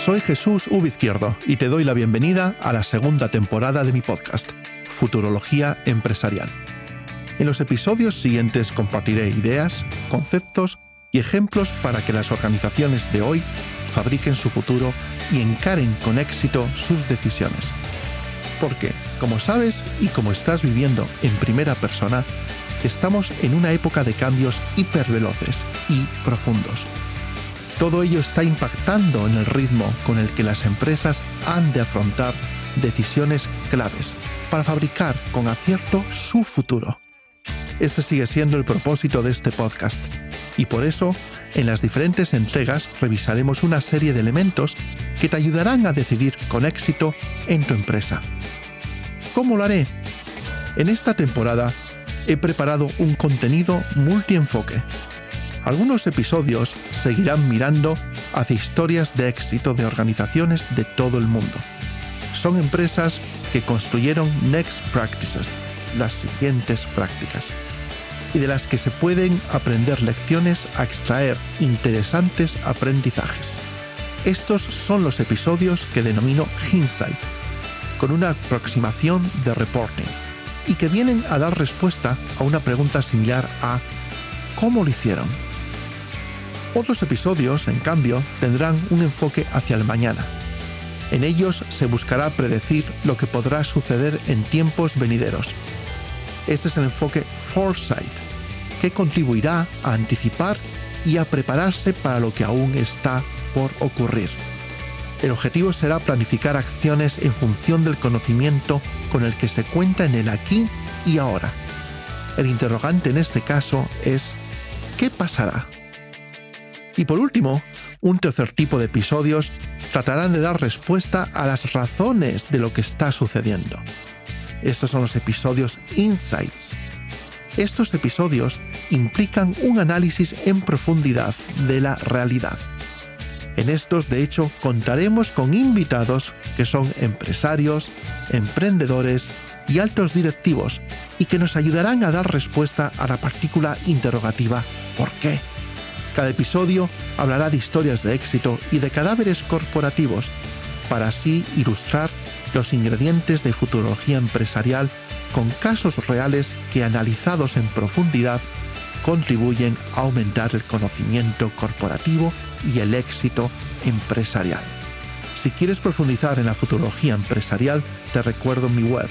Soy Jesús V. Izquierdo y te doy la bienvenida a la segunda temporada de mi podcast, Futurología Empresarial. En los episodios siguientes compartiré ideas, conceptos y ejemplos para que las organizaciones de hoy fabriquen su futuro y encaren con éxito sus decisiones. Porque, como sabes y como estás viviendo en primera persona, estamos en una época de cambios hiperveloces y profundos. Todo ello está impactando en el ritmo con el que las empresas han de afrontar decisiones claves para fabricar con acierto su futuro. Este sigue siendo el propósito de este podcast y por eso en las diferentes entregas revisaremos una serie de elementos que te ayudarán a decidir con éxito en tu empresa. ¿Cómo lo haré? En esta temporada he preparado un contenido multienfoque. Algunos episodios seguirán mirando hacia historias de éxito de organizaciones de todo el mundo. Son empresas que construyeron Next Practices, las siguientes prácticas y de las que se pueden aprender lecciones a extraer interesantes aprendizajes. Estos son los episodios que denomino Hindsight, con una aproximación de reporting, y que vienen a dar respuesta a una pregunta similar a ¿cómo lo hicieron? Otros episodios, en cambio, tendrán un enfoque hacia el mañana. En ellos se buscará predecir lo que podrá suceder en tiempos venideros, este es el enfoque Foresight, que contribuirá a anticipar y a prepararse para lo que aún está por ocurrir. El objetivo será planificar acciones en función del conocimiento con el que se cuenta en el aquí y ahora. El interrogante en este caso es ¿qué pasará? Y por último, un tercer tipo de episodios tratarán de dar respuesta a las razones de lo que está sucediendo. Estos son los episodios Insights. Estos episodios implican un análisis en profundidad de la realidad. En estos, de hecho, contaremos con invitados que son empresarios, emprendedores y altos directivos y que nos ayudarán a dar respuesta a la partícula interrogativa ¿por qué? Cada episodio hablará de historias de éxito y de cadáveres corporativos para así ilustrar los ingredientes de futurología empresarial con casos reales que analizados en profundidad contribuyen a aumentar el conocimiento corporativo y el éxito empresarial. Si quieres profundizar en la futurología empresarial, te recuerdo mi web,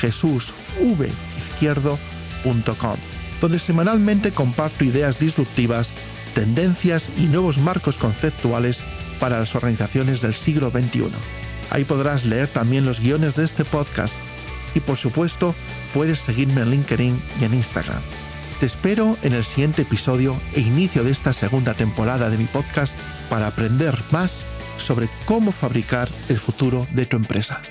jesusvizquierdo.com, donde semanalmente comparto ideas disruptivas, tendencias y nuevos marcos conceptuales para las organizaciones del siglo XXI. Ahí podrás leer también los guiones de este podcast y por supuesto puedes seguirme en LinkedIn y en Instagram. Te espero en el siguiente episodio e inicio de esta segunda temporada de mi podcast para aprender más sobre cómo fabricar el futuro de tu empresa.